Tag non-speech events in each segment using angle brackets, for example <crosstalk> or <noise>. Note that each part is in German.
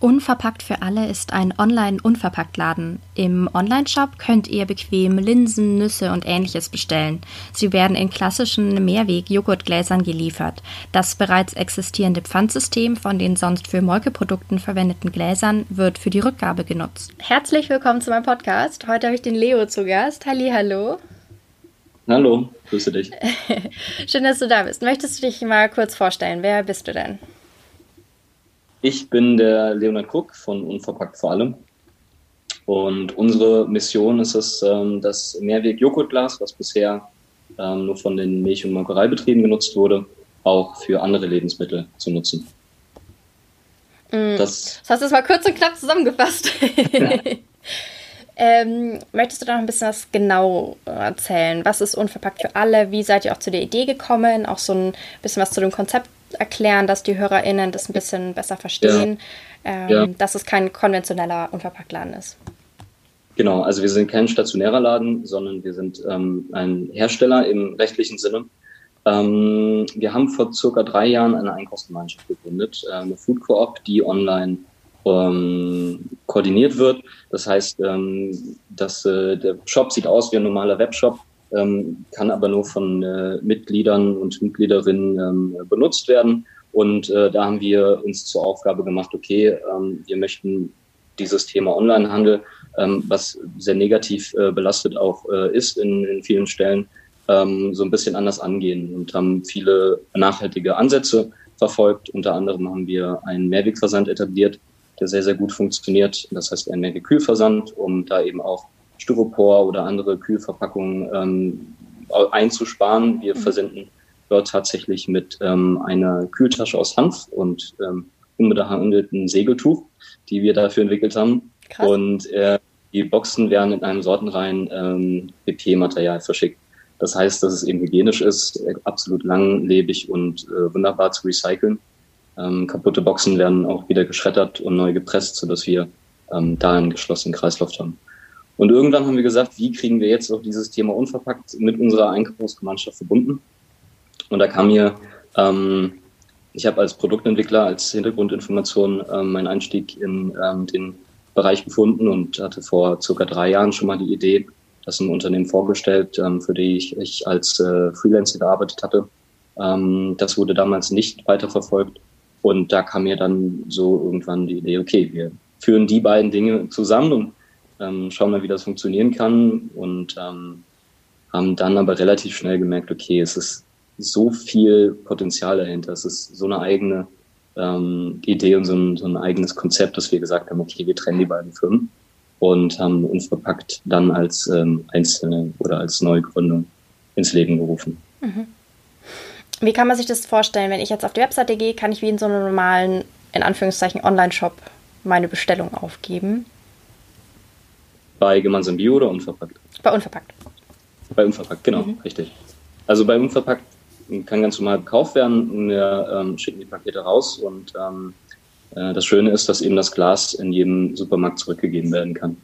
Unverpackt für alle ist ein Online-Unverpacktladen. Im Onlineshop könnt ihr bequem Linsen, Nüsse und ähnliches bestellen. Sie werden in klassischen Mehrweg-Joghurtgläsern geliefert. Das bereits existierende Pfandsystem von den sonst für Molkeprodukten verwendeten Gläsern wird für die Rückgabe genutzt. Herzlich willkommen zu meinem Podcast. Heute habe ich den Leo zu Gast. Halli, hallo. Hallo, grüße dich. <laughs> Schön, dass du da bist. Möchtest du dich mal kurz vorstellen? Wer bist du denn? Ich bin der Leonard Cook von Unverpackt vor allem. Und unsere Mission ist es, ähm, das Mehrweg-Joghurtglas, was bisher ähm, nur von den Milch- und Molkereibetrieben genutzt wurde, auch für andere Lebensmittel zu nutzen. Mm, das, das hast du jetzt mal kurz und knapp zusammengefasst. Ja. <laughs> ähm, möchtest du da noch ein bisschen was genau erzählen? Was ist unverpackt für alle? Wie seid ihr auch zu der Idee gekommen? Auch so ein bisschen was zu dem Konzept erklären, dass die HörerInnen das ein bisschen besser verstehen, ja. Ähm, ja. dass es kein konventioneller Unverpacktladen ist. Genau, also wir sind kein stationärer Laden, sondern wir sind ähm, ein Hersteller im rechtlichen Sinne. Ähm, wir haben vor circa drei Jahren eine Einkaufsgemeinschaft gegründet, äh, eine Food Coop, die online ähm, koordiniert wird. Das heißt, ähm, dass äh, der Shop sieht aus wie ein normaler Webshop, ähm, kann aber nur von äh, Mitgliedern und Mitgliederinnen ähm, benutzt werden. Und äh, da haben wir uns zur Aufgabe gemacht, okay, ähm, wir möchten dieses Thema Onlinehandel, ähm, was sehr negativ äh, belastet auch äh, ist in, in vielen Stellen, ähm, so ein bisschen anders angehen und haben viele nachhaltige Ansätze verfolgt. Unter anderem haben wir einen Mehrwegversand etabliert, der sehr, sehr gut funktioniert. Das heißt, ein Mehrwegkühlversand, um da eben auch Styropor oder andere Kühlverpackungen ähm, einzusparen. Wir mhm. versenden dort tatsächlich mit ähm, einer Kühltasche aus Hanf und ähm, unbehandelten Segeltuch, die wir dafür entwickelt haben. Krass. Und äh, die Boxen werden in einem sortenreinen ähm, PP-Material verschickt. Das heißt, dass es eben hygienisch ist, absolut langlebig und äh, wunderbar zu recyceln. Ähm, kaputte Boxen werden auch wieder geschreddert und neu gepresst, sodass wir ähm, da einen geschlossenen Kreislauf haben. Und irgendwann haben wir gesagt, wie kriegen wir jetzt auch dieses Thema unverpackt mit unserer Einkaufsgemeinschaft verbunden? Und da kam mir, ähm, ich habe als Produktentwickler, als Hintergrundinformation ähm, meinen Einstieg in ähm, den Bereich gefunden und hatte vor circa drei Jahren schon mal die Idee, das im Unternehmen vorgestellt, ähm, für die ich, ich als äh, Freelancer gearbeitet hatte. Ähm, das wurde damals nicht weiterverfolgt. Und da kam mir dann so irgendwann die Idee, okay, wir führen die beiden Dinge zusammen und ähm, schauen mal, wie das funktionieren kann und ähm, haben dann aber relativ schnell gemerkt, okay, es ist so viel Potenzial dahinter, es ist so eine eigene ähm, Idee und so ein, so ein eigenes Konzept, dass wir gesagt haben, okay, wir trennen die beiden Firmen und haben uns verpackt dann als ähm, einzelne oder als Neugründung ins Leben gerufen. Mhm. Wie kann man sich das vorstellen? Wenn ich jetzt auf die Webseite gehe, kann ich wie in so einem normalen, in Anführungszeichen, Online-Shop meine Bestellung aufgeben? Bei gemeinsam Bio oder unverpackt? Bei unverpackt. Bei unverpackt, genau, mhm. richtig. Also bei unverpackt kann ganz normal gekauft werden. Wir ähm, schicken die Pakete raus und ähm, äh, das Schöne ist, dass eben das Glas in jedem Supermarkt zurückgegeben werden kann.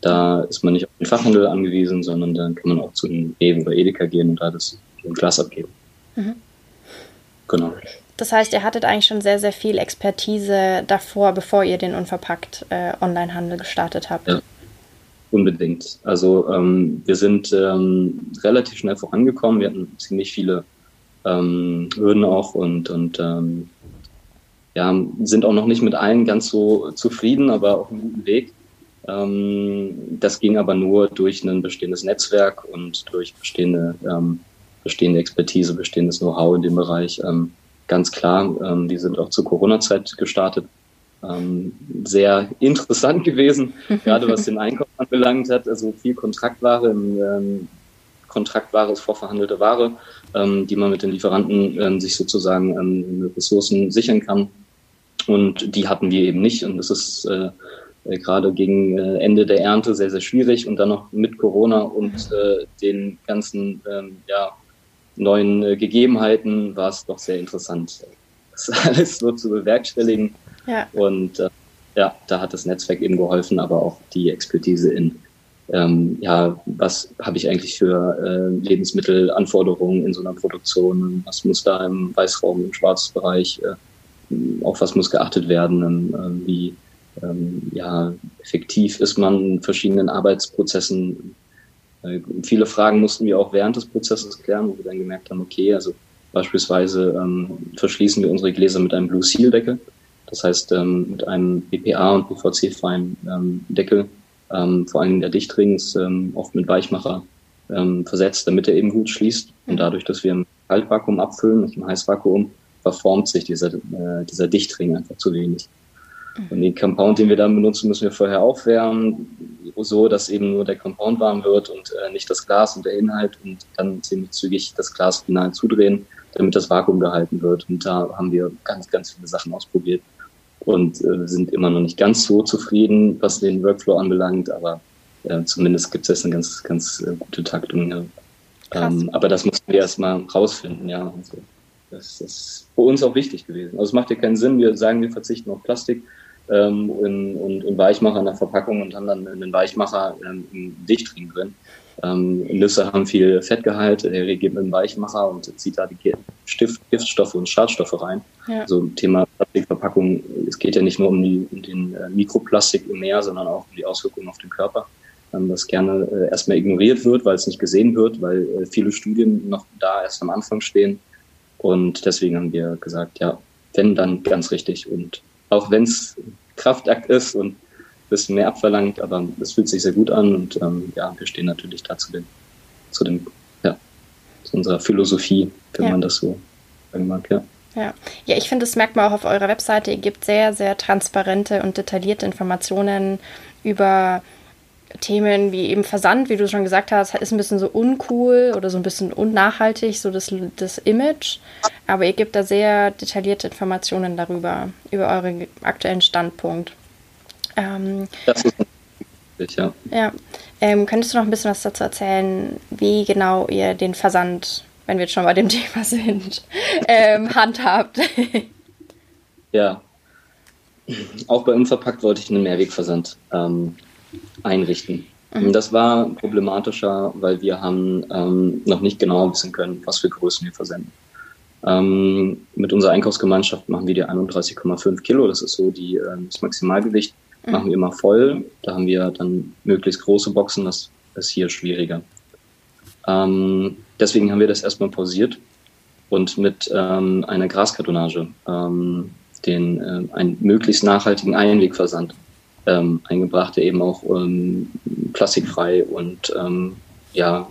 Da ist man nicht auf den Fachhandel angewiesen, sondern dann kann man auch zu einem Rewe oder Edeka gehen und da das Glas abgeben. Mhm. Genau. Das heißt, ihr hattet eigentlich schon sehr, sehr viel Expertise davor, bevor ihr den unverpackt äh, Onlinehandel gestartet habt. Ja. Unbedingt. Also ähm, wir sind ähm, relativ schnell vorangekommen. Wir hatten ziemlich viele ähm, Hürden auch und, und ähm, ja, sind auch noch nicht mit allen ganz so zufrieden, aber auf einem guten Weg. Ähm, das ging aber nur durch ein bestehendes Netzwerk und durch bestehende, ähm, bestehende Expertise, bestehendes Know-how in dem Bereich. Ähm, ganz klar, ähm, die sind auch zur Corona-Zeit gestartet ähm, sehr interessant gewesen, <laughs> gerade was den Einkauf anbelangt hat. Also viel Kontraktware, ähm, Kontraktware ist vorverhandelte Ware, ähm, die man mit den Lieferanten ähm, sich sozusagen ähm, Ressourcen sichern kann. Und die hatten wir eben nicht. Und das ist äh, gerade gegen äh, Ende der Ernte sehr, sehr schwierig und dann noch mit Corona und äh, den ganzen ähm, ja, neuen äh, Gegebenheiten war es doch sehr interessant, das <laughs> alles so zu bewerkstelligen. Ja. Und äh, ja, da hat das Netzwerk eben geholfen, aber auch die Expertise in, ähm, ja, was habe ich eigentlich für äh, Lebensmittelanforderungen in so einer Produktion, was muss da im Weißraum, im Schwarzbereich, äh, auf was muss geachtet werden, äh, wie ähm, ja, effektiv ist man in verschiedenen Arbeitsprozessen. Äh, viele Fragen mussten wir auch während des Prozesses klären, wo wir dann gemerkt haben, okay, also beispielsweise ähm, verschließen wir unsere Gläser mit einem Blue Seal Deckel. Das heißt, ähm, mit einem BPA und PVC-freien ähm, Deckel, ähm, vor allem der Dichtring ist ähm, oft mit Weichmacher ähm, versetzt, damit er eben gut schließt. Und dadurch, dass wir im Kaltvakuum abfüllen, nicht im Heißvakuum, verformt sich dieser, äh, dieser Dichtring einfach zu wenig. Und den Compound, den wir dann benutzen, müssen wir vorher aufwärmen, so dass eben nur der Compound warm wird und äh, nicht das Glas und der Inhalt und dann ziemlich zügig das Glas final zudrehen, damit das Vakuum gehalten wird. Und da haben wir ganz, ganz viele Sachen ausprobiert und äh, sind immer noch nicht ganz so zufrieden, was den Workflow anbelangt, aber äh, zumindest gibt es jetzt eine ganz, ganz äh, gute Taktung. Ja. Ähm, aber das mussten wir erstmal rausfinden, ja. Also, das ist für uns auch wichtig gewesen. Also es macht ja keinen Sinn, wir sagen, wir verzichten auf Plastik ähm, und, und, und Weichmacher in der Verpackung und haben dann einen Weichmacher ähm, im Dichtring drin. Ähm, Nüsse haben viel Fettgehalt, er reagiert mit dem Weichmacher und zieht da die Stift, Giftstoffe und Schadstoffe rein. Ja. So Thema Plastikverpackung, es geht ja nicht nur um, die, um den äh, Mikroplastik im Meer, sondern auch um die Auswirkungen auf den Körper, ähm, das gerne äh, erstmal ignoriert wird, weil es nicht gesehen wird, weil äh, viele Studien noch da erst am Anfang stehen. Und deswegen haben wir gesagt, ja, wenn, dann ganz richtig. Und auch wenn es Kraftakt ist und bisschen mehr abverlangt, aber es fühlt sich sehr gut an und ähm, ja, wir stehen natürlich da zu, den, zu, dem, ja, zu unserer Philosophie, wenn ja. man das so sagen mag, ja. Ja, ja ich finde, das merkt man auch auf eurer Webseite. Ihr gebt sehr, sehr transparente und detaillierte Informationen über Themen wie eben Versand, wie du schon gesagt hast, ist ein bisschen so uncool oder so ein bisschen unnachhaltig, so das, das Image. Aber ihr gebt da sehr detaillierte Informationen darüber, über euren aktuellen Standpunkt. Ähm, das ist wichtig, ja. Ja. Ähm, könntest du noch ein bisschen was dazu erzählen, wie genau ihr den Versand, wenn wir jetzt schon bei dem <laughs> Thema sind, ähm, handhabt? <laughs> ja. Auch bei Unverpackt wollte ich einen Mehrwegversand ähm, einrichten. Mhm. Das war problematischer, weil wir haben ähm, noch nicht genau wissen können, was für Größen wir versenden. Ähm, mit unserer Einkaufsgemeinschaft machen wir die 31,5 Kilo. Das ist so die, äh, das Maximalgewicht mhm. machen wir immer voll. Da haben wir dann möglichst große Boxen, das ist hier schwieriger. Ähm, deswegen haben wir das erstmal pausiert und mit ähm, einer Graskartonage ähm, den äh, einen möglichst nachhaltigen Einwegversand ähm, eingebracht, der eben auch ähm, plastikfrei und ähm, ja,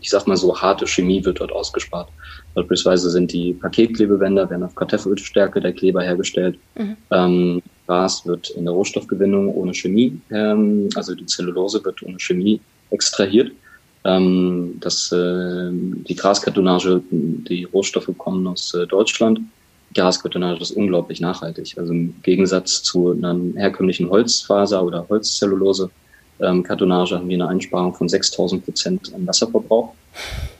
ich sag mal so, harte Chemie wird dort ausgespart. Beispielsweise sind die Paketklebebänder, werden auf Kartoffelstärke der Kleber hergestellt. Mhm. Ähm, Gras wird in der Rohstoffgewinnung ohne Chemie, ähm, also die Zellulose wird ohne Chemie extrahiert. Ähm, das, äh, die Graskartonage, die Rohstoffe kommen aus äh, Deutschland. Graskartonage ist unglaublich nachhaltig. Also im Gegensatz zu einer herkömmlichen Holzfaser oder Holzzellulose ähm, Kartonage haben wir eine Einsparung von 6000 Prozent an Wasserverbrauch.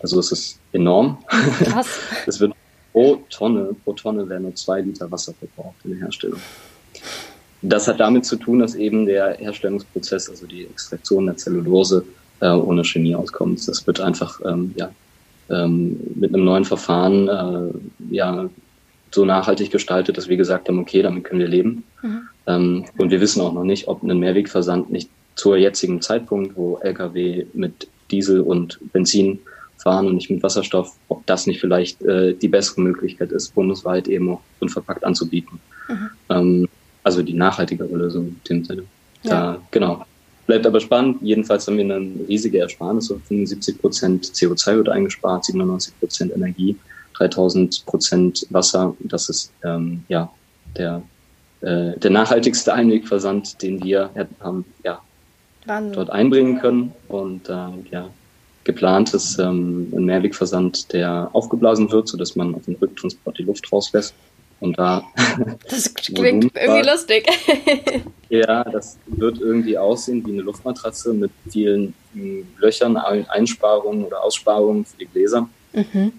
Also es ist enorm. Krass. <laughs> Es wird pro Tonne, pro Tonne werden nur zwei Liter Wasser verbraucht in der Herstellung. Das hat damit zu tun, dass eben der Herstellungsprozess, also die Extraktion der Zellulose, äh, ohne Chemie auskommt. Das wird einfach ähm, ja, ähm, mit einem neuen Verfahren äh, ja, so nachhaltig gestaltet, dass wir gesagt haben, okay, damit können wir leben. Mhm. Ähm, und wir wissen auch noch nicht, ob ein Mehrwegversand nicht zur jetzigen Zeitpunkt, wo Lkw mit Diesel und Benzin fahren und nicht mit Wasserstoff, ob das nicht vielleicht äh, die bessere Möglichkeit ist, bundesweit eben auch unverpackt anzubieten. Mhm. Ähm, also die nachhaltigere Lösung in dem Sinne. Ja. Da, genau. Bleibt aber spannend. Jedenfalls haben wir eine riesige Ersparnis. 75 Prozent CO2 wird eingespart, 97 Prozent Energie, 3000 Prozent Wasser. Das ist ähm, ja der, äh, der nachhaltigste Einwegversand, den wir haben ja, dort einbringen können. Und äh, ja, geplant ist ähm, ein Mehrwegversand, der aufgeblasen wird, sodass man auf dem Rücktransport die Luft rauslässt. Und da. <laughs> Das <laughs> klingt irgendwie lustig. <laughs> ja, das wird irgendwie aussehen wie eine Luftmatratze mit vielen hm, Löchern, Einsparungen oder Aussparungen für die Gläser. Mhm.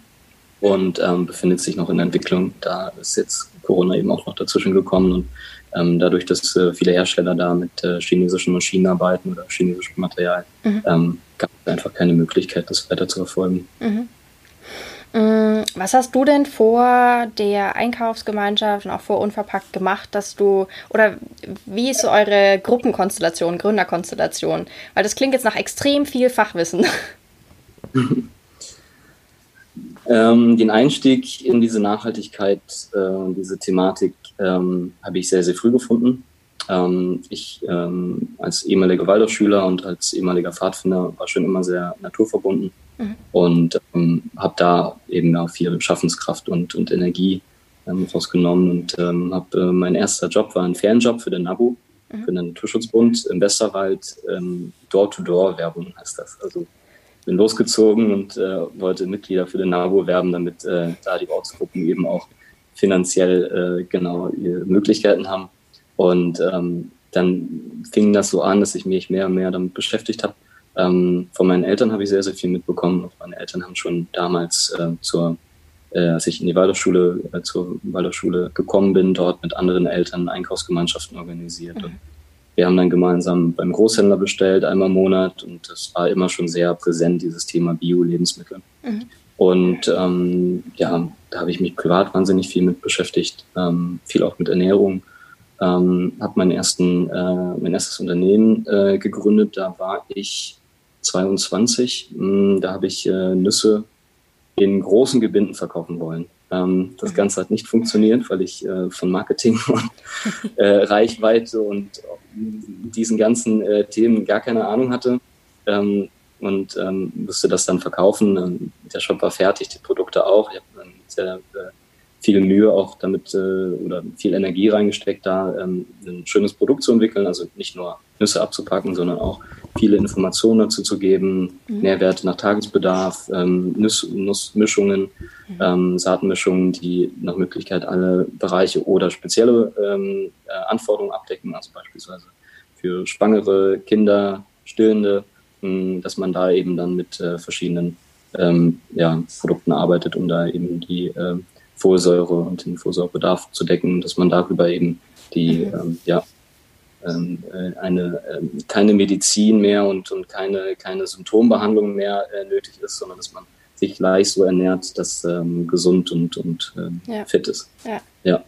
Und ähm, befindet sich noch in Entwicklung. Da ist jetzt Corona eben auch noch dazwischen gekommen und ähm, dadurch, dass äh, viele Hersteller da mit äh, chinesischen Maschinen arbeiten oder chinesischem Material, mhm. ähm, gab es einfach keine Möglichkeit, das weiter zu verfolgen. Mhm. Mm, was hast du denn vor der Einkaufsgemeinschaft und auch vor Unverpackt gemacht, dass du, oder wie ist so eure Gruppenkonstellation, Gründerkonstellation? Weil das klingt jetzt nach extrem viel Fachwissen. <laughs> ähm, den Einstieg in diese Nachhaltigkeit äh, diese Thematik ähm, habe ich sehr, sehr früh gefunden. Ähm, ich ähm, als ehemaliger Waldorfschüler und als ehemaliger Pfadfinder war schon immer sehr naturverbunden mhm. und ähm, habe da eben auch viel Schaffenskraft und, und Energie ähm, rausgenommen und ähm, habe äh, mein erster Job war ein Fernjob für den NABU, mhm. für den Naturschutzbund im Westerwald, ähm, Door-to-Door-Werbung heißt das. Also bin losgezogen und äh, wollte Mitglieder für den NABU werben, damit äh, da die Ortsgruppen eben auch finanziell äh, genau Möglichkeiten haben. Und ähm, dann fing das so an, dass ich mich mehr und mehr damit beschäftigt habe. Ähm, von meinen Eltern habe ich sehr, sehr viel mitbekommen. Meine Eltern haben schon damals äh, zur, äh, als ich in die Waldorfschule, äh, zur Waldorfschule gekommen bin, dort mit anderen Eltern Einkaufsgemeinschaften organisiert. Mhm. Und wir haben dann gemeinsam beim Großhändler bestellt, einmal im Monat. Und das war immer schon sehr präsent, dieses Thema Bio-Lebensmittel. Mhm. Und ähm, ja, da habe ich mich privat wahnsinnig viel mit beschäftigt, ähm, viel auch mit Ernährung. Ähm, habe mein, ersten, äh, mein erstes Unternehmen äh, gegründet. Da war ich 22. Hm, da habe ich äh, Nüsse in großen Gebinden verkaufen wollen. Ähm, das mhm. Ganze hat nicht funktioniert, weil ich äh, von Marketing <laughs> und äh, Reichweite und diesen ganzen äh, Themen gar keine Ahnung hatte ähm, und ähm, musste das dann verkaufen. Ähm, der Shop war fertig, die Produkte auch. Ich habe sehr äh, viel Mühe auch damit äh, oder viel Energie reingesteckt, da ähm, ein schönes Produkt zu entwickeln. Also nicht nur Nüsse abzupacken, sondern auch viele Informationen dazu zu geben, mhm. Nährwerte nach Tagesbedarf, ähm, Nuss, Nussmischungen, mhm. ähm, Saatenmischungen, die nach Möglichkeit alle Bereiche oder spezielle ähm, äh, Anforderungen abdecken, also beispielsweise für schwangere Kinder, Stillende, mh, dass man da eben dann mit äh, verschiedenen ähm, ja, Produkten arbeitet, um da eben die äh, Folsäure und den Folsäurebedarf zu decken, dass man darüber eben die mhm. ähm, ja, ähm, äh, eine, äh, keine Medizin mehr und, und keine, keine Symptombehandlung mehr äh, nötig ist, sondern dass man sich leicht so ernährt, dass ähm, gesund und, und ähm, ja. fit ist. Ja. ja.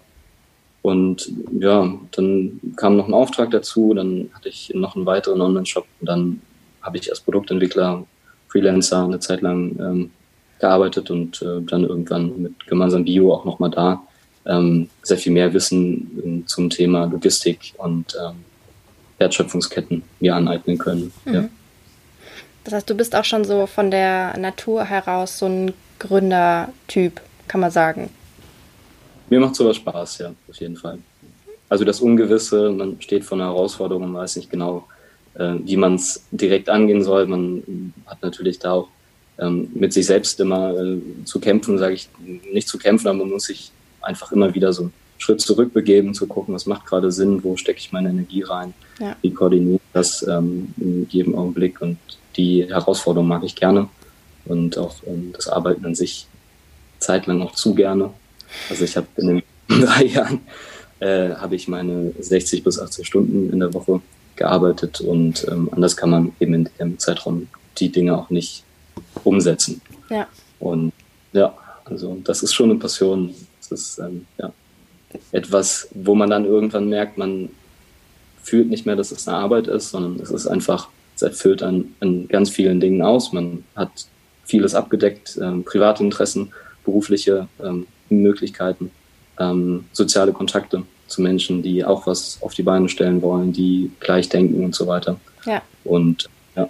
Und ja, dann kam noch ein Auftrag dazu, dann hatte ich noch einen weiteren Online-Shop und dann habe ich als Produktentwickler, Freelancer eine Zeit lang ähm, gearbeitet und äh, dann irgendwann mit gemeinsam Bio auch nochmal da ähm, sehr viel mehr Wissen zum Thema Logistik und ähm, Wertschöpfungsketten mir aneignen können. Mhm. Ja. Das heißt, du bist auch schon so von der Natur heraus so ein Gründertyp, kann man sagen. Mir macht sowas Spaß, ja, auf jeden Fall. Also das Ungewisse, man steht vor einer Herausforderung und weiß nicht genau, äh, wie man es direkt angehen soll. Man hat natürlich da auch ähm, mit sich selbst immer äh, zu kämpfen, sage ich nicht zu kämpfen, aber man muss sich einfach immer wieder so einen Schritt zurückbegeben, zu gucken, was macht gerade Sinn, wo stecke ich meine Energie rein, ja. wie koordiniere ich das ähm, in jedem Augenblick und die Herausforderung mag ich gerne und auch ähm, das Arbeiten an sich zeitlang auch zu gerne. Also ich habe in den <laughs> drei Jahren äh, habe ich meine 60 bis 80 Stunden in der Woche gearbeitet und ähm, anders kann man eben in dem Zeitraum die Dinge auch nicht umsetzen. Ja. Und ja, also das ist schon eine Passion. Das ist ähm, ja, etwas, wo man dann irgendwann merkt, man fühlt nicht mehr, dass es eine Arbeit ist, sondern es ist einfach, es erfüllt an, an ganz vielen Dingen aus. Man hat vieles abgedeckt, ähm, private Interessen, berufliche ähm, Möglichkeiten, ähm, soziale Kontakte zu Menschen, die auch was auf die Beine stellen wollen, die gleich denken und so weiter. Ja. Und ja,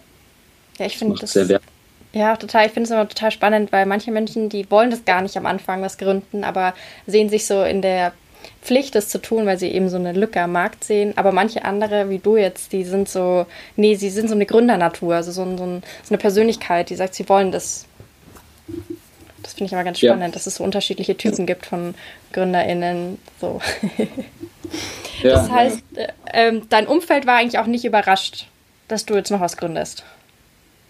ja ich finde das sehr wertvoll. Ja, total. Ich finde es immer total spannend, weil manche Menschen, die wollen das gar nicht am Anfang, was gründen, aber sehen sich so in der Pflicht, das zu tun, weil sie eben so eine Lücke am Markt sehen. Aber manche andere, wie du jetzt, die sind so, nee, sie sind so eine Gründernatur, also so, so, ein, so eine Persönlichkeit, die sagt, sie wollen das. Das finde ich immer ganz spannend, ja. dass es so unterschiedliche Typen gibt von GründerInnen. So. <laughs> Ja, das heißt, ja. äh, dein Umfeld war eigentlich auch nicht überrascht, dass du jetzt noch was gründest.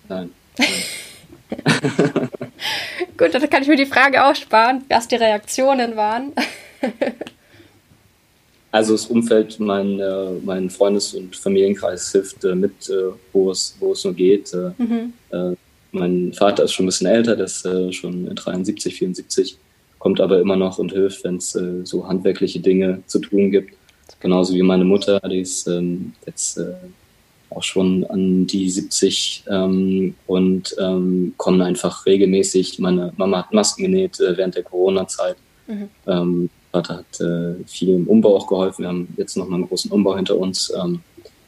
Nein. <laughs> <laughs> Gut, dann kann ich mir die Frage auch sparen, was die Reaktionen waren. <laughs> also das Umfeld, mein, äh, mein Freundes- und Familienkreis hilft äh, mit, äh, wo, es, wo es nur geht. Äh, mhm. Äh, mein Vater ist schon ein bisschen älter, der ist äh, schon 73, 74, kommt aber immer noch und hilft, wenn es so handwerkliche Dinge zu tun gibt. Genauso wie meine Mutter, die ist ähm, jetzt auch schon an die 70 ähm, und ähm, kommen einfach regelmäßig. Meine Mama hat Masken genäht äh, während der Corona-Zeit. Mhm. Ähm, Vater hat äh, viel im Umbau auch geholfen. Wir haben jetzt noch mal einen großen Umbau hinter uns. Ähm,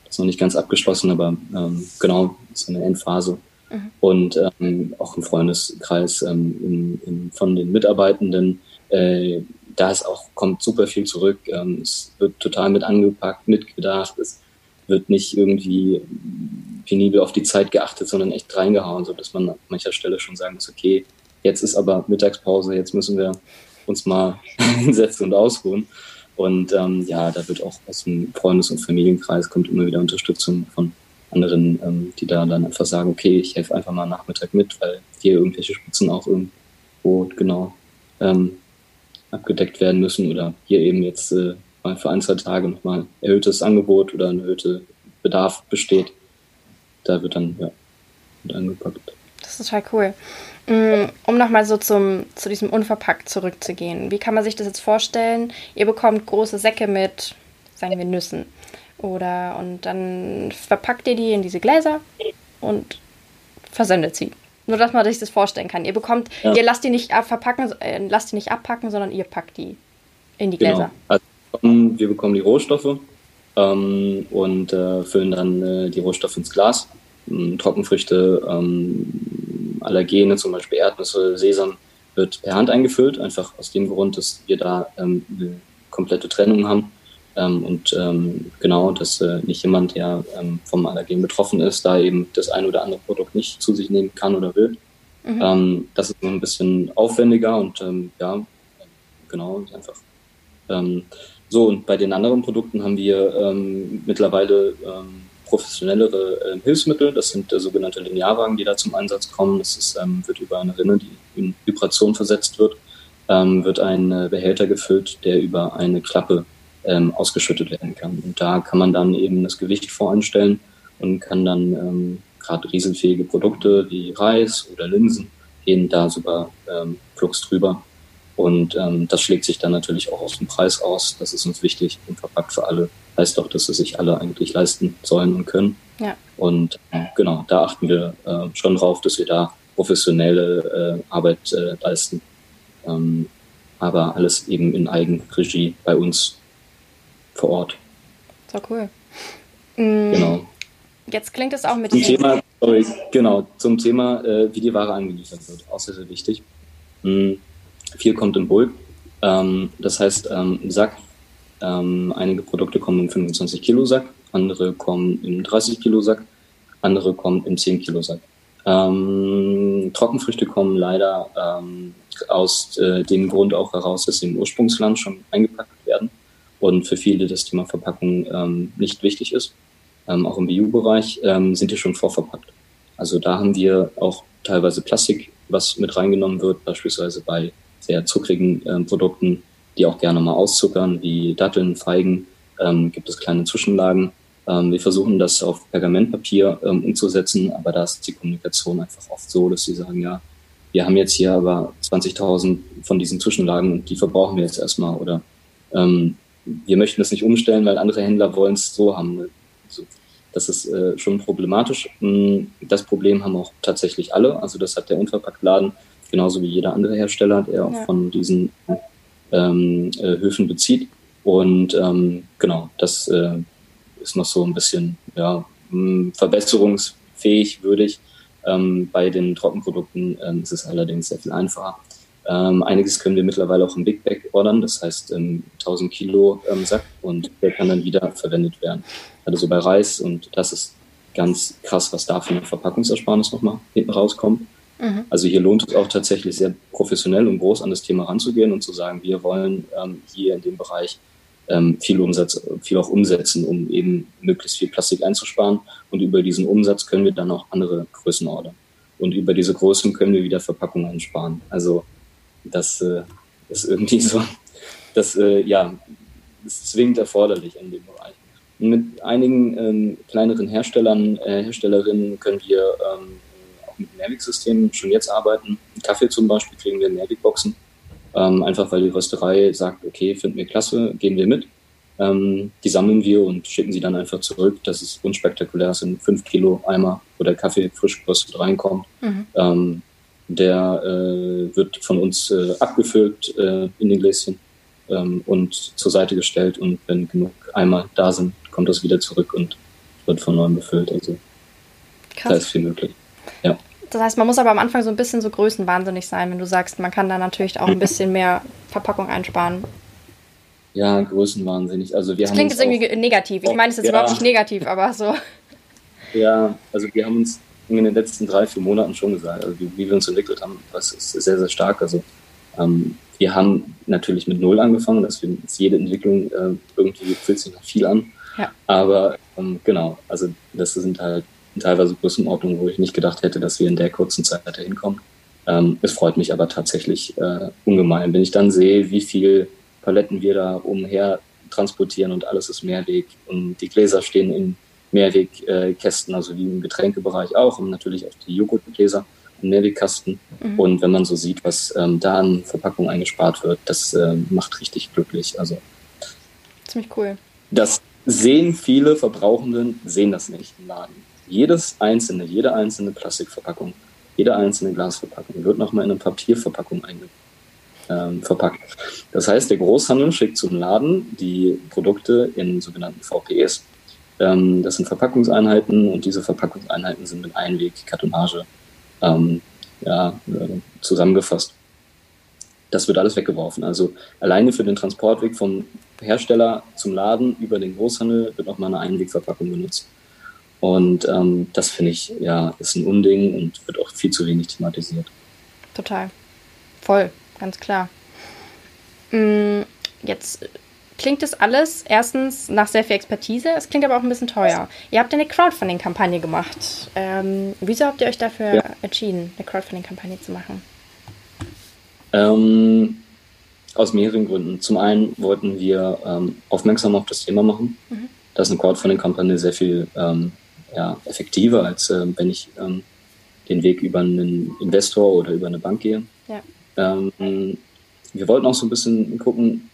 das ist noch nicht ganz abgeschlossen, aber ähm, genau, ist eine Endphase. Mhm. Und ähm, auch im Freundeskreis ähm, in, in, von den Mitarbeitenden, äh, da ist auch, kommt super viel zurück. Ähm, es wird total mit angepackt, mitgedacht. Es wird nicht irgendwie penibel auf die Zeit geachtet, sondern echt reingehauen, sodass man an mancher Stelle schon sagen muss, okay, jetzt ist aber Mittagspause, jetzt müssen wir uns mal <laughs> hinsetzen und ausruhen. Und ähm, ja, da wird auch aus dem Freundes- und Familienkreis kommt immer wieder Unterstützung von anderen, ähm, die da dann einfach sagen, okay, ich helfe einfach mal Nachmittag mit, weil hier irgendwelche Spitzen auch irgendwo genau ähm, abgedeckt werden müssen oder hier eben jetzt äh, mal für ein, zwei Tage nochmal erhöhtes Angebot oder ein erhöhter Bedarf besteht. Da wird dann ja mit angepackt. Das ist total cool. Mm, um nochmal so zum, zu diesem Unverpackt zurückzugehen. Wie kann man sich das jetzt vorstellen? Ihr bekommt große Säcke mit, sagen wir, Nüssen. Oder und dann verpackt ihr die in diese Gläser und versendet sie. Nur, dass man sich das vorstellen kann. Ihr bekommt, ja. ihr lasst die nicht verpacken, äh, lasst die nicht abpacken, sondern ihr packt die in die genau. Gläser. Also wir bekommen die Rohstoffe ähm, und äh, füllen dann äh, die Rohstoffe ins Glas. Ähm, Trockenfrüchte, ähm, Allergene, zum Beispiel Erdnüsse, Sesam, wird per Hand eingefüllt, einfach aus dem Grund, dass wir da ähm, eine komplette Trennung haben. Ähm, und ähm, genau, dass äh, nicht jemand, der ähm, vom Allergen betroffen ist, da eben das ein oder andere Produkt nicht zu sich nehmen kann oder will. Mhm. Ähm, das ist ein bisschen aufwendiger und ähm, ja, genau, einfach ähm, so, und bei den anderen Produkten haben wir ähm, mittlerweile ähm, professionellere äh, Hilfsmittel. Das sind äh, sogenannte Linearwagen, die da zum Einsatz kommen. Das ist, ähm, wird über eine Rinne, die in Vibration versetzt wird, ähm, wird ein äh, Behälter gefüllt, der über eine Klappe ähm, ausgeschüttet werden kann. Und da kann man dann eben das Gewicht voranstellen und kann dann ähm, gerade rieselfähige Produkte wie Reis oder Linsen gehen da super ähm, Flux drüber und ähm, das schlägt sich dann natürlich auch auf den Preis aus. Das ist uns wichtig und verpackt für alle. Heißt doch, dass es sich alle eigentlich leisten sollen und können. Ja. Und äh, genau, da achten wir äh, schon drauf, dass wir da professionelle äh, Arbeit äh, leisten. Ähm, aber alles eben in Eigenregie bei uns vor Ort. So cool. Mhm. Genau. Jetzt klingt es auch mit zum Thema, sorry, genau, zum Thema, äh, wie die Ware angeliefert wird. Auch sehr, sehr wichtig. Mhm viel kommt im Bulk. Ähm, das heißt, ähm, Sack, ähm, einige Produkte kommen im 25 Kilo Sack, andere kommen im 30 Kilo Sack, andere kommen im 10 Kilo Sack. Ähm, Trockenfrüchte kommen leider ähm, aus äh, dem Grund auch heraus, dass sie im Ursprungsland schon eingepackt werden und für viele das Thema Verpackung ähm, nicht wichtig ist. Auch im BU-Bereich sind die schon vorverpackt. Also da haben wir auch teilweise Plastik, was mit reingenommen wird, beispielsweise bei sehr zuckrigen äh, Produkten, die auch gerne mal auszuckern, wie Datteln, Feigen, ähm, gibt es kleine Zwischenlagen. Ähm, wir versuchen das auf Pergamentpapier ähm, umzusetzen, aber da ist die Kommunikation einfach oft so, dass sie sagen, ja, wir haben jetzt hier aber 20.000 von diesen Zwischenlagen und die verbrauchen wir jetzt erstmal oder ähm, wir möchten das nicht umstellen, weil andere Händler wollen es so haben. Also, das ist äh, schon problematisch. Hm, das Problem haben auch tatsächlich alle. Also das hat der Unverpacktladen genauso wie jeder andere Hersteller, der auch ja. von diesen ähm, äh, Höfen bezieht. Und ähm, genau, das äh, ist noch so ein bisschen ja, verbesserungsfähig, würdig. Ähm, bei den Trockenprodukten ähm, ist es allerdings sehr viel einfacher. Ähm, einiges können wir mittlerweile auch im Big Bag ordern, das heißt ähm, 1000 Kilo ähm, Sack und der kann dann wieder verwendet werden. Also bei Reis und das ist ganz krass, was da für eine Verpackungsersparnis nochmal hinten rauskommt. Mhm. Also hier lohnt es auch tatsächlich sehr professionell und groß an das Thema ranzugehen und zu sagen, wir wollen ähm, hier in dem Bereich ähm, viel Umsatz, viel auch umsetzen, um eben möglichst viel Plastik einzusparen. Und über diesen Umsatz können wir dann auch andere Größen ordern. Und über diese Größen können wir wieder Verpackungen einsparen. Also das äh, ist irgendwie so, das äh, ja, ist zwingend erforderlich in dem Bereich. mit einigen ähm, kleineren Herstellern, äh, Herstellerinnen können wir ähm, mit Mehrwegsystemen schon jetzt arbeiten. Kaffee zum Beispiel kriegen wir in Mehrwegboxen ähm, einfach weil die Rösterei sagt, okay, finden wir klasse, gehen wir mit. Ähm, die sammeln wir und schicken sie dann einfach zurück. Das ist unspektakulär, das sind fünf Kilo Eimer, wo der Kaffee frisch geröstet reinkommt. Mhm. Ähm, der äh, wird von uns äh, abgefüllt äh, in den Gläschen ähm, und zur Seite gestellt und wenn genug Eimer da sind, kommt das wieder zurück und wird von neuem befüllt. Also Krass. da ist viel möglich. Das heißt, man muss aber am Anfang so ein bisschen so größenwahnsinnig sein, wenn du sagst, man kann da natürlich auch ein <laughs> bisschen mehr Verpackung einsparen. Ja, größenwahnsinnig. Also wir das klingt jetzt irgendwie negativ. Ich meine es jetzt ja. überhaupt nicht negativ, aber so. <laughs> Ja, also wir haben uns in den letzten drei, vier Monaten schon gesagt, also wie, wie wir uns entwickelt haben, das ist sehr, sehr stark. Also ähm, wir haben natürlich mit Null angefangen, dass wir jede Entwicklung äh, irgendwie fühlt sich noch viel an. Ja. Aber ähm, genau, also das sind halt teilweise Größenordnungen, wo ich nicht gedacht hätte, dass wir in der kurzen Zeit dahin kommen. Ähm, es freut mich aber tatsächlich äh, ungemein, wenn ich dann sehe, wie viel Paletten wir da umher transportieren und alles ist Mehrweg und die Gläser stehen in Mehrwegkästen, äh, also wie im Getränkebereich auch und natürlich auch die Joghurtgläser im Mehrwegkasten. Mhm. Und wenn man so sieht, was ähm, da an Verpackung eingespart wird, das äh, macht richtig glücklich. Also ziemlich cool. Das sehen viele Verbrauchenden, sehen das nicht im Laden jedes einzelne, jede einzelne Plastikverpackung, jede einzelne Glasverpackung wird nochmal in eine Papierverpackung einge ähm, verpackt. Das heißt, der Großhandel schickt zum Laden die Produkte in sogenannten VPEs. Ähm, das sind Verpackungseinheiten und diese Verpackungseinheiten sind mit Einweg-Kartonage ähm, ja, äh, zusammengefasst. Das wird alles weggeworfen. Also alleine für den Transportweg vom Hersteller zum Laden über den Großhandel wird nochmal eine Einwegverpackung benutzt. Und ähm, das finde ich, ja, ist ein Unding und wird auch viel zu wenig thematisiert. Total. Voll, ganz klar. Mm, jetzt klingt das alles erstens nach sehr viel Expertise, es klingt aber auch ein bisschen teuer. Ihr habt eine Crowdfunding-Kampagne gemacht. Ähm, wieso habt ihr euch dafür ja. entschieden, eine Crowdfunding-Kampagne zu machen? Ähm, aus mehreren Gründen. Zum einen wollten wir ähm, aufmerksam auf das Thema machen, mhm. dass eine Crowdfunding-Kampagne sehr viel ähm, ja, effektiver, als äh, wenn ich ähm, den Weg über einen Investor oder über eine Bank gehe. Ja. Ähm, wir wollten auch so ein bisschen gucken,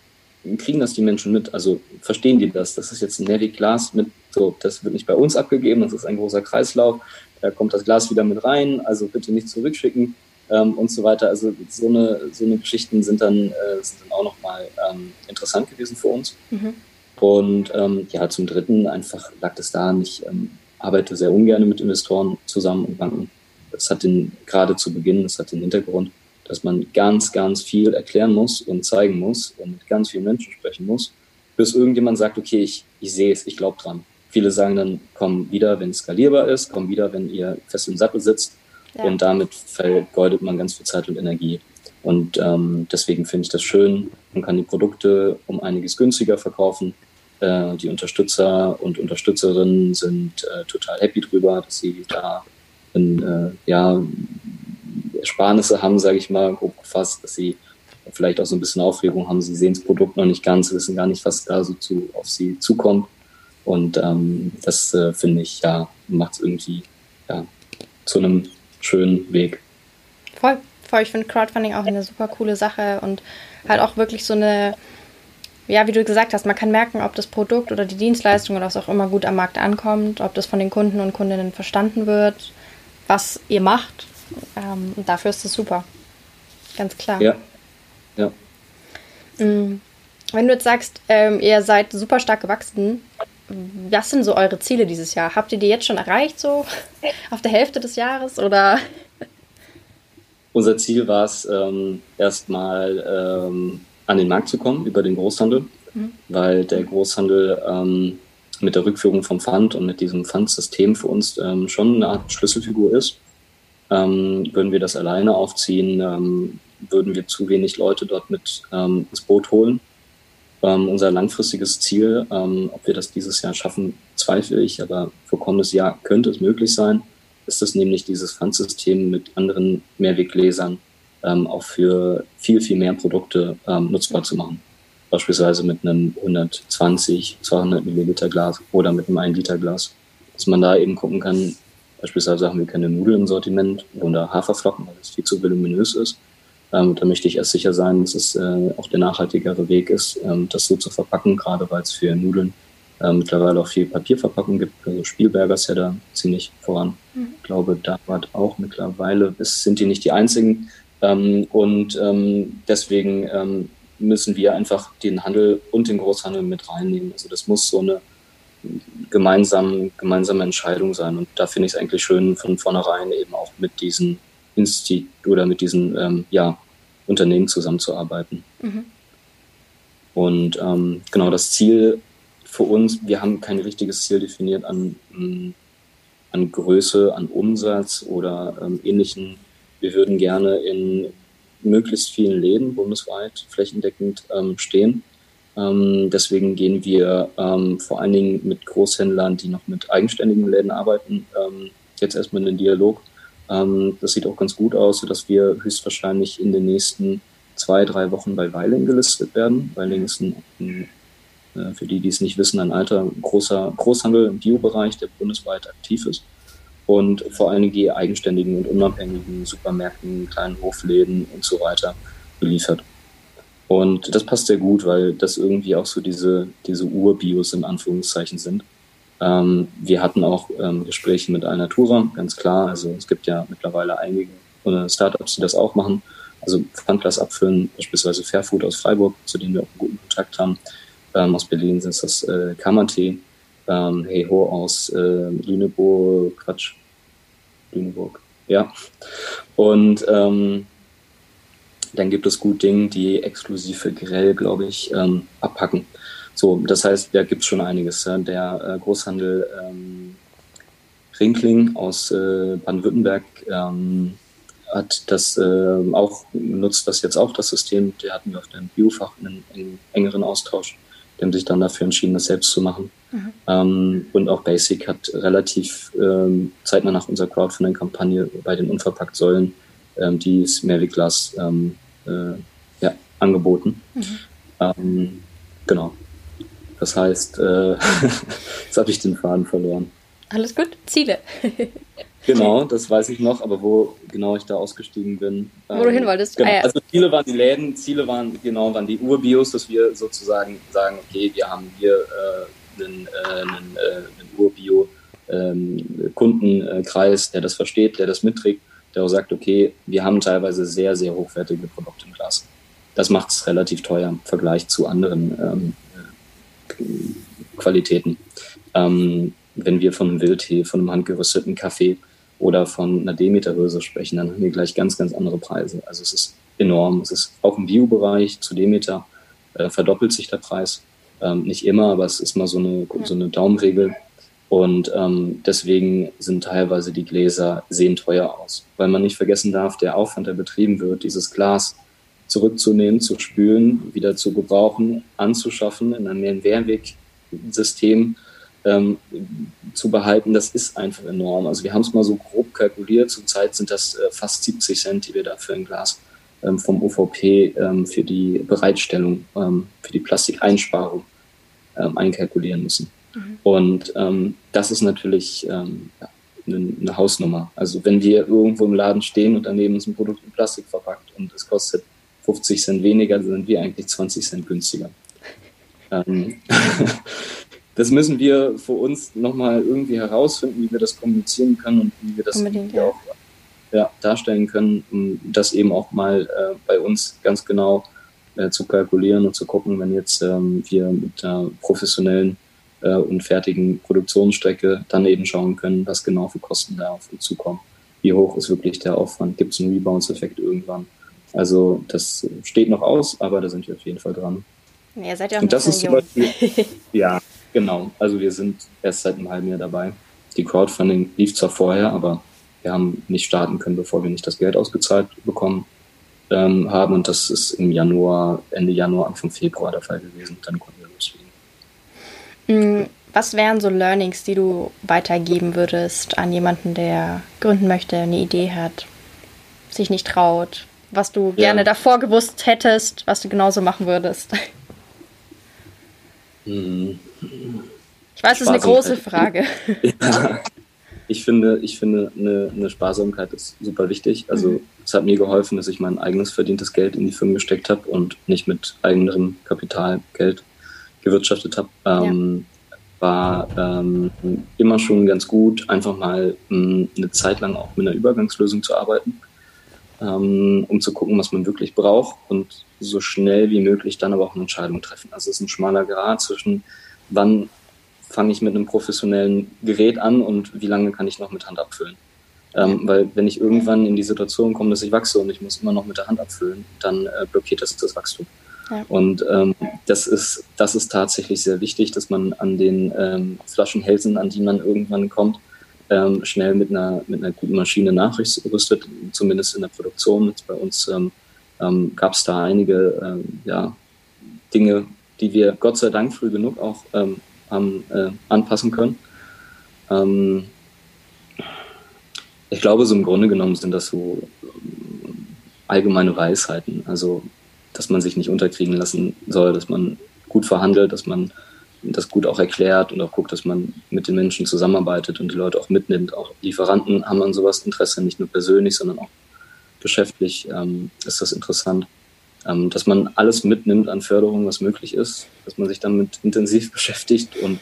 kriegen das die Menschen mit? Also verstehen die das? Das ist jetzt ein Nervig-Glas mit, so, das wird nicht bei uns abgegeben, das ist ein großer Kreislauf, da kommt das Glas wieder mit rein, also bitte nicht zurückschicken ähm, und so weiter. Also so eine, so eine Geschichten sind dann, äh, sind dann auch nochmal ähm, interessant gewesen für uns. Mhm. Und ähm, ja, zum Dritten einfach lag es da nicht, ähm, arbeite sehr ungern mit Investoren zusammen und Banken. Das hat den, gerade zu Beginn, das hat den Hintergrund, dass man ganz, ganz viel erklären muss und zeigen muss und mit ganz vielen Menschen sprechen muss, bis irgendjemand sagt, okay, ich, ich sehe es, ich glaube dran. Viele sagen dann, komm wieder, wenn es skalierbar ist, komm wieder, wenn ihr fest im Sattel sitzt. Ja. Und damit vergeudet man ganz viel Zeit und Energie. Und ähm, deswegen finde ich das schön. Man kann die Produkte um einiges günstiger verkaufen. Äh, die Unterstützer und Unterstützerinnen sind äh, total happy drüber, dass sie da in, äh, ja, Ersparnisse haben, sage ich mal, grob gefasst, dass sie vielleicht auch so ein bisschen Aufregung haben. Sie sehen das Produkt noch nicht ganz, wissen gar nicht, was da so zu, auf sie zukommt. Und ähm, das äh, finde ich, ja, macht es irgendwie ja, zu einem schönen Weg. Voll, voll. Ich finde Crowdfunding auch eine super coole Sache und halt auch wirklich so eine ja, wie du gesagt hast, man kann merken, ob das Produkt oder die Dienstleistung oder was auch immer gut am Markt ankommt, ob das von den Kunden und Kundinnen verstanden wird, was ihr macht. Ähm, dafür ist es super. Ganz klar. Ja. Ja. Mm. Wenn du jetzt sagst, ähm, ihr seid super stark gewachsen, was sind so eure Ziele dieses Jahr? Habt ihr die jetzt schon erreicht, so <laughs> auf der Hälfte des Jahres oder? Unser Ziel war es, ähm, erstmal ähm, an den Markt zu kommen über den Großhandel, mhm. weil der Großhandel ähm, mit der Rückführung vom Pfand und mit diesem Pfandsystem für uns ähm, schon eine Art Schlüsselfigur ist. Ähm, würden wir das alleine aufziehen, ähm, würden wir zu wenig Leute dort mit ähm, ins Boot holen. Ähm, unser langfristiges Ziel, ob wir das dieses Jahr schaffen, zweifle ich, aber für kommendes Jahr könnte es möglich sein, ist es nämlich dieses Pfandsystem mit anderen Mehrweggläsern ähm, auch für viel, viel mehr Produkte ähm, nutzbar zu machen. Beispielsweise mit einem 120, 200 Milliliter Glas oder mit einem 1 Liter Glas. Dass man da eben gucken kann, beispielsweise haben wir keine Nudeln im Sortiment oder Haferflocken, weil es viel zu voluminös ist. Ähm, da möchte ich erst sicher sein, dass es äh, auch der nachhaltigere Weg ist, ähm, das so zu verpacken, gerade weil es für Nudeln äh, mittlerweile auch viel Papierverpackung gibt. Also Spielberger ist ja da ziemlich voran. Mhm. Ich glaube, da war auch mittlerweile, es sind die nicht die einzigen. Ähm, und ähm, deswegen ähm, müssen wir einfach den Handel und den Großhandel mit reinnehmen. Also das muss so eine gemeinsame, gemeinsame Entscheidung sein. Und da finde ich es eigentlich schön, von vornherein eben auch mit diesen Institut oder mit diesen ähm, ja, Unternehmen zusammenzuarbeiten. Mhm. Und ähm, genau das Ziel für uns, wir haben kein richtiges Ziel definiert an, an Größe, an Umsatz oder ähm, ähnlichen. Wir würden gerne in möglichst vielen Läden bundesweit flächendeckend ähm, stehen. Ähm, deswegen gehen wir ähm, vor allen Dingen mit Großhändlern, die noch mit eigenständigen Läden arbeiten, ähm, jetzt erstmal in den Dialog. Ähm, das sieht auch ganz gut aus, sodass wir höchstwahrscheinlich in den nächsten zwei, drei Wochen bei Weiling gelistet werden. Weiling ist ein, ein äh, für die, die es nicht wissen, ein alter großer Großhandel im Bio-Bereich, der bundesweit aktiv ist und vor allen Dingen die eigenständigen und unabhängigen Supermärkten, kleinen Hofläden und so weiter beliefert. Und das passt sehr gut, weil das irgendwie auch so diese, diese Urbios in Anführungszeichen sind. Ähm, wir hatten auch ähm, Gespräche mit Alnatura, ganz klar. Also es gibt ja mittlerweile einige äh, Startups, die das auch machen. Also Pfandglas abfüllen, beispielsweise Fairfood aus Freiburg, zu denen wir auch einen guten Kontakt haben. Ähm, aus Berlin sind das äh, Kammertee ähm, Hey Ho aus äh, Lüneburg, Quatsch, Lüneburg, ja. Und ähm, dann gibt es Gut Ding, die exklusiv für Grell, glaube ich, ähm, abpacken. So, das heißt, da gibt es schon einiges. Ja. Der äh, Großhandel ähm, Rinkling aus äh, Baden-Württemberg ähm, hat das äh, auch, nutzt das jetzt auch, das System. Der hatten wir auf dem Biofach einen, einen engeren Austausch. Die haben sich dann dafür entschieden, das selbst zu machen. Mhm. Ähm, und auch Basic hat relativ ähm, zeitnah nach unserer Crowdfunding-Kampagne bei den Unverpackt-Säulen ähm, dieses Mehrwegglas ähm, äh, ja, angeboten. Mhm. Ähm, genau. Das heißt, äh, <laughs> jetzt habe ich den Faden verloren. Alles gut, Ziele. <laughs> Genau, das weiß ich noch, aber wo genau ich da ausgestiegen bin. Wo ähm, du hin wolltest. Genau. Ah, ja. Also Ziele waren die Läden, Ziele waren genau waren die Urbios, dass wir sozusagen sagen, okay, wir haben hier äh, einen, äh, einen, äh, einen Urbio ähm, Kundenkreis, der das versteht, der das mitträgt, der auch sagt, okay, wir haben teilweise sehr, sehr hochwertige Produkte im Glas. Das macht es relativ teuer im Vergleich zu anderen ähm, Qualitäten. Ähm, wenn wir von einem Wildtee, von einem handgerüsteten Kaffee oder von einer Demeter-Röse sprechen, dann haben wir gleich ganz, ganz andere Preise. Also es ist enorm. Es ist auch im Bio-Bereich zu Demeter äh, verdoppelt sich der Preis. Ähm, nicht immer, aber es ist mal so eine, so eine Daumenregel. Und ähm, deswegen sind teilweise die Gläser sehen teuer aus. Weil man nicht vergessen darf, der Aufwand, der betrieben wird, dieses Glas zurückzunehmen, zu spülen, wieder zu gebrauchen, anzuschaffen in einem Mehrwegsystem, ähm, zu behalten, das ist einfach enorm. Also wir haben es mal so grob kalkuliert. Zurzeit sind das äh, fast 70 Cent, die wir dafür ein Glas ähm, vom UVP ähm, für die Bereitstellung, ähm, für die Plastikeinsparung ähm, einkalkulieren müssen. Mhm. Und ähm, das ist natürlich ja, eine, eine Hausnummer. Also wenn wir irgendwo im Laden stehen und daneben ist ein Produkt in Plastik verpackt und es kostet 50 Cent weniger, dann sind wir eigentlich 20 Cent günstiger. <laughs> <laughs> das müssen wir für uns nochmal irgendwie herausfinden, wie wir das kommunizieren können und wie wir das ja. auch ja, darstellen können, um das eben auch mal äh, bei uns ganz genau äh, zu kalkulieren und zu gucken, wenn jetzt ähm, wir mit einer professionellen äh, und fertigen Produktionsstrecke dann eben schauen können, was genau für Kosten da auf uns zukommen. Wie hoch ist wirklich der Aufwand? Gibt es einen Rebounds-Effekt irgendwann? Also das steht noch aus, aber da sind wir auf jeden Fall dran. Ja, seid ja auch und das ist zum Beispiel, <laughs> ja, Genau, also wir sind erst seit einem halben Jahr dabei. Die Crowdfunding lief zwar vorher, aber wir haben nicht starten können, bevor wir nicht das Geld ausgezahlt bekommen ähm, haben. Und das ist im Januar, Ende Januar, Anfang Februar der Fall gewesen. Dann konnten wir loslegen. Mm, was wären so Learnings, die du weitergeben würdest an jemanden, der gründen möchte, eine Idee hat, sich nicht traut, was du ja. gerne davor gewusst hättest, was du genauso machen würdest? <laughs> Hm. Ich weiß, das ist eine große Frage. <laughs> Ja. Ich finde, ich finde eine, eine Sparsamkeit ist super wichtig. Also mhm. es hat mir geholfen, dass ich mein eigenes verdientes Geld in die Firma gesteckt habe und nicht mit eigenem Kapitalgeld gewirtschaftet habe. Ähm, ja. War ähm, immer schon ganz gut, einfach mal ähm, eine Zeit lang auch mit einer Übergangslösung zu arbeiten, ähm, um zu gucken, was man wirklich braucht und so schnell wie möglich dann aber auch eine Entscheidung treffen. Also es ist ein schmaler Grad zwischen wann fange ich mit einem professionellen Gerät an und wie lange kann ich noch mit Hand abfüllen. Ähm, weil wenn ich irgendwann in die Situation komme, dass ich wachse und ich muss immer noch mit der Hand abfüllen, dann äh, blockiert das das Wachstum. Ja. Und ähm, das, ist, das ist tatsächlich sehr wichtig, dass man an den ähm, Flaschenhälsen, an die man irgendwann kommt, ähm, schnell mit einer, mit einer guten Maschine nachrüstet, zumindest in der Produktion. Jetzt bei uns ähm, ähm, gab es da einige ähm, ja, Dinge, die wir Gott sei Dank früh genug auch ähm, haben äh, anpassen können. Ich glaube, so im Grunde genommen sind das so allgemeine Weisheiten. Also, dass man sich nicht unterkriegen lassen soll, dass man gut verhandelt, dass man das gut auch erklärt und auch guckt, dass man mit den Menschen zusammenarbeitet und die Leute auch mitnimmt. Auch Lieferanten haben an sowas Interesse, nicht nur persönlich, sondern auch geschäftlich ähm, ist das interessant ähm, dass man alles mitnimmt an Förderung, was möglich ist, dass man sich damit intensiv <laughs> beschäftigt und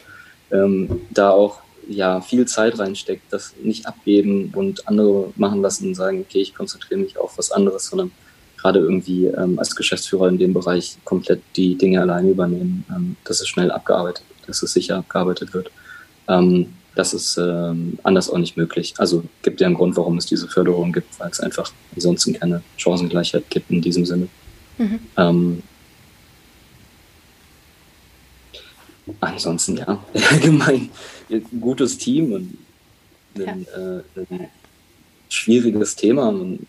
ähm, da auch ja viel Zeit reinsteckt, das nicht abgeben und andere machen lassen und sagen, okay, ich konzentriere mich auf was anderes, sondern gerade irgendwie ähm, als Geschäftsführer in dem Bereich komplett die Dinge alleine übernehmen, ähm, dass es schnell abgearbeitet wird, dass es sicher abgearbeitet wird. Ähm, das ist ähm, anders auch nicht möglich. Also gibt ja einen Grund, warum es diese Förderung gibt, weil es einfach ansonsten keine Chancengleichheit gibt in diesem Sinne. Mhm. Ähm, ansonsten ja, <laughs> allgemein ein gutes Team und ein, ja. äh, ein schwieriges Thema. Man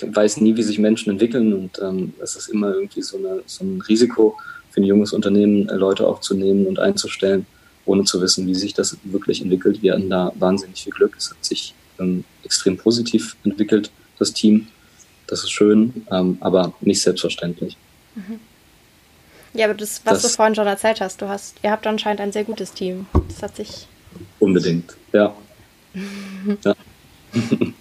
weiß nie, wie sich Menschen entwickeln und ähm, es ist immer irgendwie so, eine, so ein Risiko für ein junges Unternehmen, äh, Leute aufzunehmen und einzustellen, ohne zu wissen, wie sich das wirklich entwickelt. Wir hatten da wahnsinnig viel Glück. Es hat sich ähm, extrem positiv entwickelt, das Team. Das ist schön, ähm, aber nicht selbstverständlich. Mhm. Ja, aber das, was das, du vorhin schon erzählt hast, du hast, ihr habt anscheinend ein sehr gutes Team. Das hat sich. Unbedingt, ja. <laughs> ja. <laughs>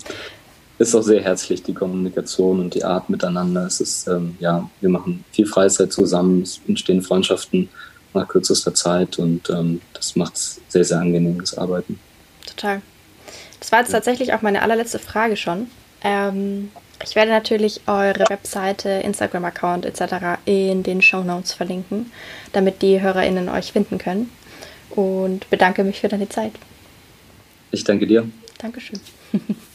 ist auch sehr herzlich, die Kommunikation und die Art miteinander. Es ist, ähm, ja, wir machen viel Freizeit zusammen, es entstehen Freundschaften nach kürzester Zeit und ähm, das macht es sehr, sehr angenehm, das Arbeiten. Total. Das war jetzt ja. tatsächlich auch meine allerletzte Frage schon. Ähm, ich werde natürlich eure Webseite, Instagram-Account etc. in den Show Notes verlinken, damit die HörerInnen euch finden können. Und bedanke mich für deine Zeit. Ich danke dir. Dankeschön. <laughs>